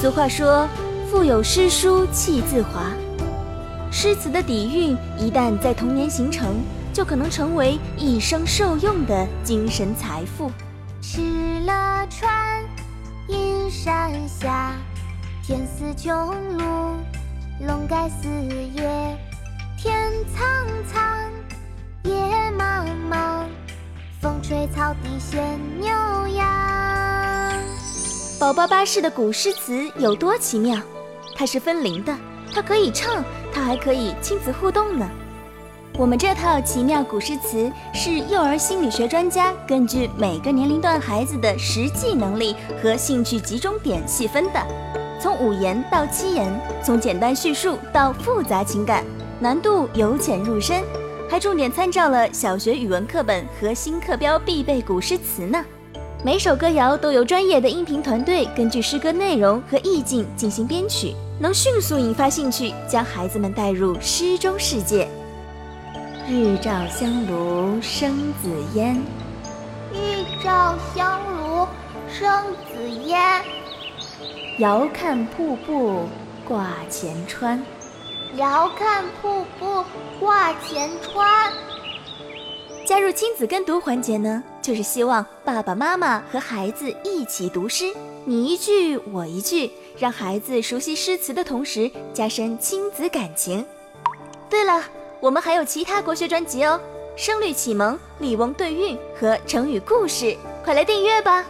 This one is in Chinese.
俗话说：“腹有诗书气自华。”诗词的底蕴一旦在童年形成，就可能成为一生受用的精神财富。敕勒川，阴山下，天似穹庐，笼盖四野。天苍苍，野茫茫，风吹草低见牛羊。宝宝巴士的古诗词有多奇妙？它是分龄的，它可以唱，它还可以亲子互动呢。我们这套奇妙古诗词是幼儿心理学专家根据每个年龄段孩子的实际能力和兴趣集中点细分的，从五言到七言，从简单叙述到复杂情感。难度由浅入深，还重点参照了小学语文课本和新课标必备古诗词呢。每首歌谣都由专业的音频团队根据诗歌内容和意境进行编曲，能迅速引发兴趣，将孩子们带入诗中世界。日照香炉生紫烟，日照香炉生紫烟，遥看瀑布挂前川。遥看瀑布挂前川。加入亲子跟读环节呢，就是希望爸爸妈妈和孩子一起读诗，你一句我一句，让孩子熟悉诗词的同时，加深亲子感情。对了，我们还有其他国学专辑哦，《声律启蒙》《笠翁对韵》和成语故事，快来订阅吧。